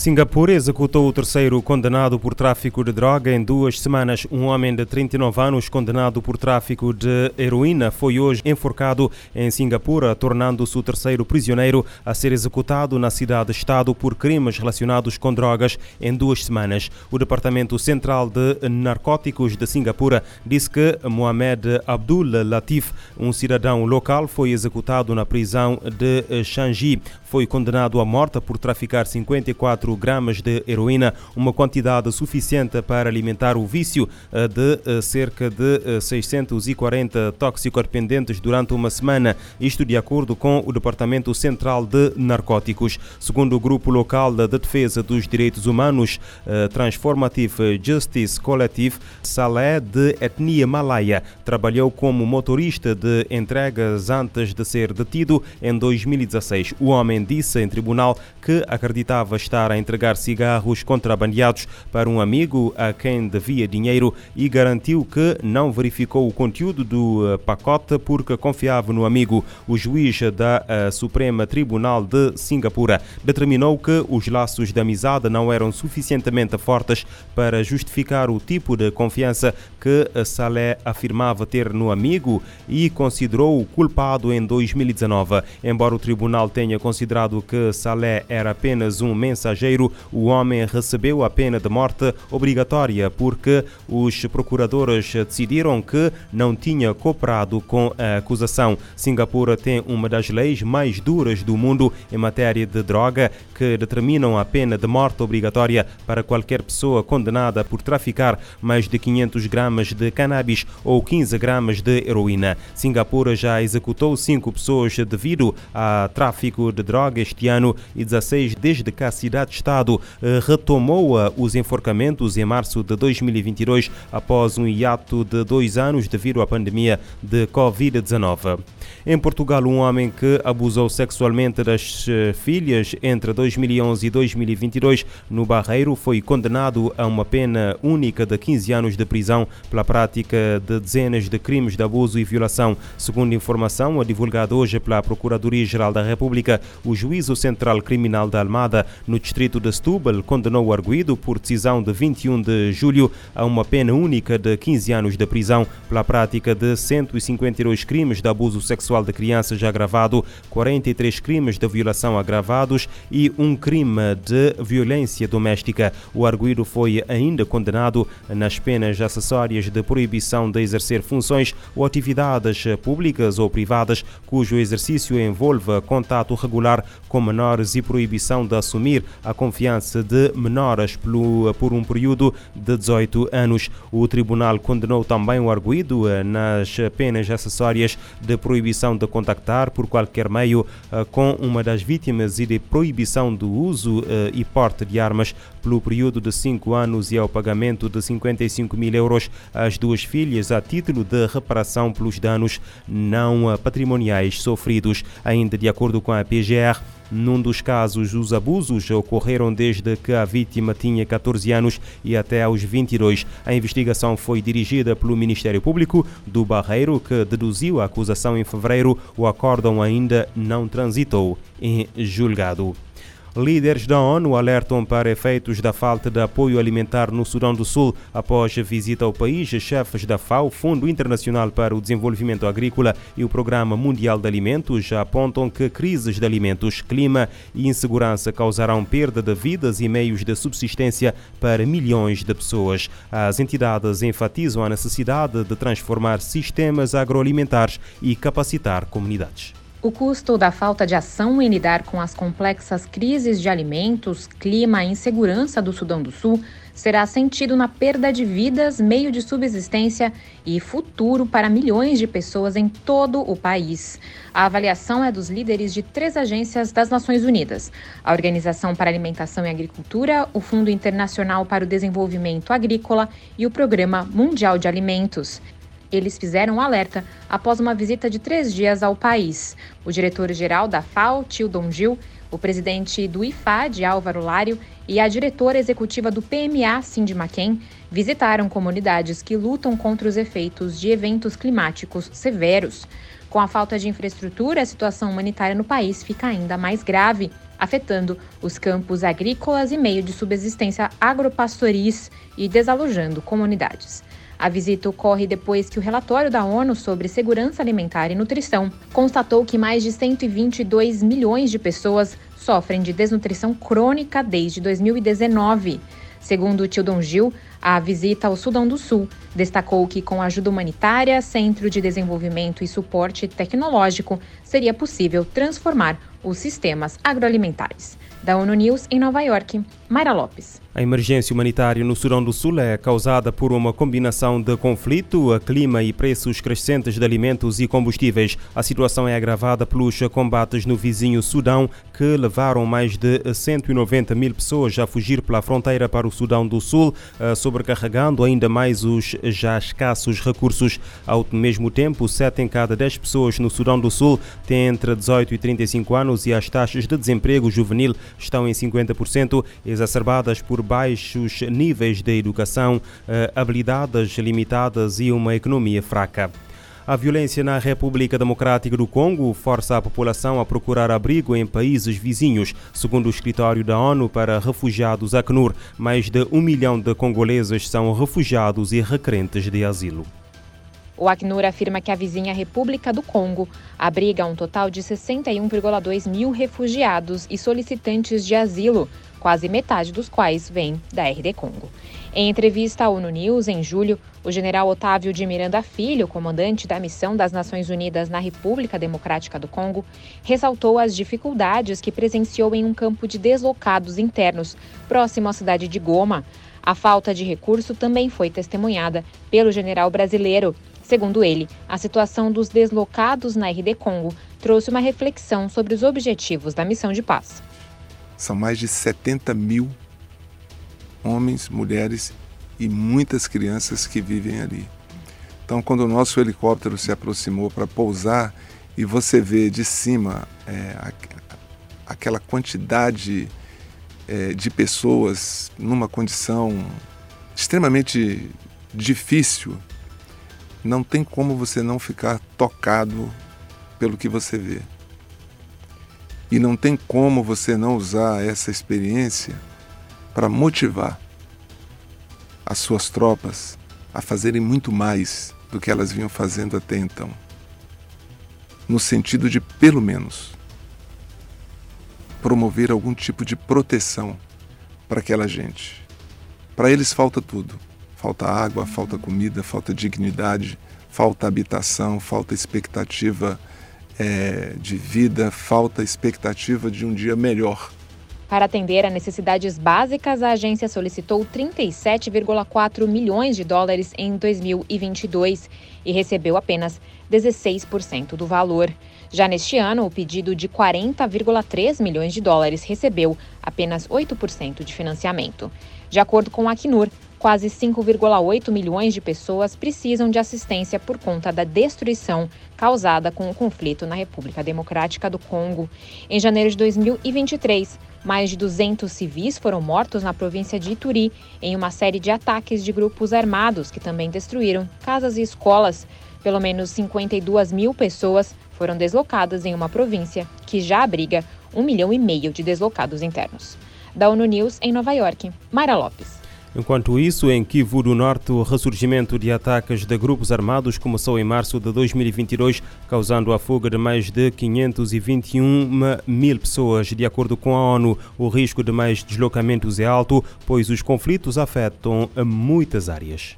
Singapura executou o terceiro condenado por tráfico de droga em duas semanas. Um homem de 39 anos, condenado por tráfico de heroína, foi hoje enforcado em Singapura, tornando-se o terceiro prisioneiro a ser executado na cidade-estado por crimes relacionados com drogas em duas semanas. O Departamento Central de Narcóticos de Singapura disse que Mohamed Abdul Latif, um cidadão local, foi executado na prisão de Changi. Foi condenado à morte por traficar 54 4 gramas de heroína, uma quantidade suficiente para alimentar o vício eh, de eh, cerca de 640 eh, toxicodependentes durante uma semana, isto de acordo com o Departamento Central de Narcóticos. Segundo o grupo local de defesa dos direitos humanos Transformative Justice Collective, Saleh, de etnia malaia, trabalhou como motorista de entregas antes de ser detido em 2016. O homem disse em tribunal que acreditava estar a entregar cigarros contrabandeados para um amigo a quem devia dinheiro e garantiu que não verificou o conteúdo do eh, pacote porque confiava no amigo. O juiz da eh, Suprema Tribunal de Singapura determinou que os laços de amizade não eram suficientemente fortes para justificar o tipo de confiança que eh, Saleh afirmava ter no amigo e considerou-o culpado em 2019. Embora o tribunal tenha considerado que Saleh era apenas um mensageiro o homem recebeu a pena de morte obrigatória porque os procuradores decidiram que não tinha cooperado com a acusação. Singapura tem uma das leis mais duras do mundo em matéria de droga que determinam a pena de morte obrigatória para qualquer pessoa condenada por traficar mais de 500 gramas de cannabis ou 15 gramas de heroína. Singapura já executou cinco pessoas devido a tráfico de droga este ano e 16 desde que a cidade Estado eh, retomou os enforcamentos em março de 2022 após um hiato de dois anos devido à pandemia de Covid-19. Em Portugal, um homem que abusou sexualmente das eh, filhas entre 2011 e 2022 no Barreiro foi condenado a uma pena única de 15 anos de prisão pela prática de dezenas de crimes de abuso e violação. Segundo informação divulgada hoje pela Procuradoria-Geral da República, o Juízo Central Criminal da Almada, no distrito de Setúbal, condenou o arguído por decisão de 21 de julho a uma pena única de 15 anos de prisão pela prática de 152 crimes de abuso sexual sexual de crianças agravado, 43 crimes de violação agravados e um crime de violência doméstica. O arguído foi ainda condenado nas penas acessórias de proibição de exercer funções ou atividades públicas ou privadas cujo exercício envolva contato regular com menores e proibição de assumir a confiança de menores por um período de 18 anos. O tribunal condenou também o arguído nas penas acessórias de proibição proibição de contactar por qualquer meio uh, com uma das vítimas e de proibição do uso uh, e porte de armas pelo período de cinco anos e ao pagamento de 55 mil euros às duas filhas a título de reparação pelos danos não patrimoniais sofridos. Ainda de acordo com a PGR, num dos casos, os abusos ocorreram desde que a vítima tinha 14 anos e até aos 22. A investigação foi dirigida pelo Ministério Público do Barreiro, que deduziu a acusação em fevereiro. O acórdão ainda não transitou em julgado. Líderes da ONU alertam para efeitos da falta de apoio alimentar no Sudão do Sul após a visita ao país. Chefes da FAO, Fundo Internacional para o Desenvolvimento Agrícola e o Programa Mundial de Alimentos apontam que crises de alimentos, clima e insegurança causarão perda de vidas e meios de subsistência para milhões de pessoas. As entidades enfatizam a necessidade de transformar sistemas agroalimentares e capacitar comunidades. O custo da falta de ação em lidar com as complexas crises de alimentos, clima e insegurança do Sudão do Sul será sentido na perda de vidas, meio de subsistência e futuro para milhões de pessoas em todo o país. A avaliação é dos líderes de três agências das Nações Unidas: a Organização para Alimentação e Agricultura, o Fundo Internacional para o Desenvolvimento Agrícola e o Programa Mundial de Alimentos. Eles fizeram um alerta após uma visita de três dias ao país. O diretor-geral da FAO, Tildon Gil, o presidente do IFAD, Álvaro Lário, e a diretora executiva do PMA, Cindy McKen, visitaram comunidades que lutam contra os efeitos de eventos climáticos severos. Com a falta de infraestrutura, a situação humanitária no país fica ainda mais grave. afetando os campos agrícolas e meio de subsistência agropastoris e desalojando comunidades. A visita ocorre depois que o relatório da ONU sobre segurança alimentar e nutrição constatou que mais de 122 milhões de pessoas sofrem de desnutrição crônica desde 2019. Segundo Tildon Gil, a visita ao Sudão do Sul destacou que, com ajuda humanitária, centro de desenvolvimento e suporte tecnológico, seria possível transformar os sistemas agroalimentares. Da ONU News em Nova York, Mayra Lopes. A emergência humanitária no Sudão do Sul é causada por uma combinação de conflito, clima e preços crescentes de alimentos e combustíveis. A situação é agravada pelos combates no vizinho Sudão, que levaram mais de 190 mil pessoas a fugir pela fronteira para o Sudão do Sul, eh, sobrecarregando ainda mais os já escassos recursos. Ao mesmo tempo, 7 em cada 10 pessoas no Sudão do Sul têm entre 18 e 35 anos e as taxas de desemprego juvenil estão em 50%, exacerbadas por baixos níveis de educação, eh, habilidades limitadas e uma economia fraca. A violência na República Democrática do Congo força a população a procurar abrigo em países vizinhos. Segundo o escritório da ONU para refugiados Acnur, mais de um milhão de congoleses são refugiados e requerentes de asilo. O Acnur afirma que a vizinha República do Congo abriga um total de 61,2 mil refugiados e solicitantes de asilo, quase metade dos quais vem da RD Congo. Em entrevista à ONU News, em julho, o general Otávio de Miranda Filho, comandante da missão das Nações Unidas na República Democrática do Congo, ressaltou as dificuldades que presenciou em um campo de deslocados internos, próximo à cidade de Goma. A falta de recurso também foi testemunhada pelo general brasileiro, Segundo ele, a situação dos deslocados na RD Congo trouxe uma reflexão sobre os objetivos da missão de paz. São mais de 70 mil homens, mulheres e muitas crianças que vivem ali. Então, quando o nosso helicóptero se aproximou para pousar e você vê de cima é, aquela quantidade é, de pessoas numa condição extremamente difícil não tem como você não ficar tocado pelo que você vê. E não tem como você não usar essa experiência para motivar as suas tropas a fazerem muito mais do que elas vinham fazendo até então. No sentido de, pelo menos, promover algum tipo de proteção para aquela gente. Para eles falta tudo Falta água, falta comida, falta dignidade, falta habitação, falta expectativa é, de vida, falta expectativa de um dia melhor. Para atender a necessidades básicas, a agência solicitou 37,4 milhões de dólares em 2022 e recebeu apenas 16% do valor. Já neste ano, o pedido de 40,3 milhões de dólares recebeu apenas 8% de financiamento. De acordo com a Acnur, quase 5,8 milhões de pessoas precisam de assistência por conta da destruição causada com o conflito na República Democrática do Congo. Em janeiro de 2023, mais de 200 civis foram mortos na província de Ituri em uma série de ataques de grupos armados que também destruíram casas e escolas. Pelo menos 52 mil pessoas foram deslocadas em uma província que já abriga um milhão e meio de deslocados internos. Da ONU News em Nova York, Mayra Lopes. Enquanto isso, em Kivu do Norte, o ressurgimento de ataques de grupos armados começou em março de 2022, causando a fuga de mais de 521 mil pessoas. De acordo com a ONU, o risco de mais deslocamentos é alto, pois os conflitos afetam muitas áreas.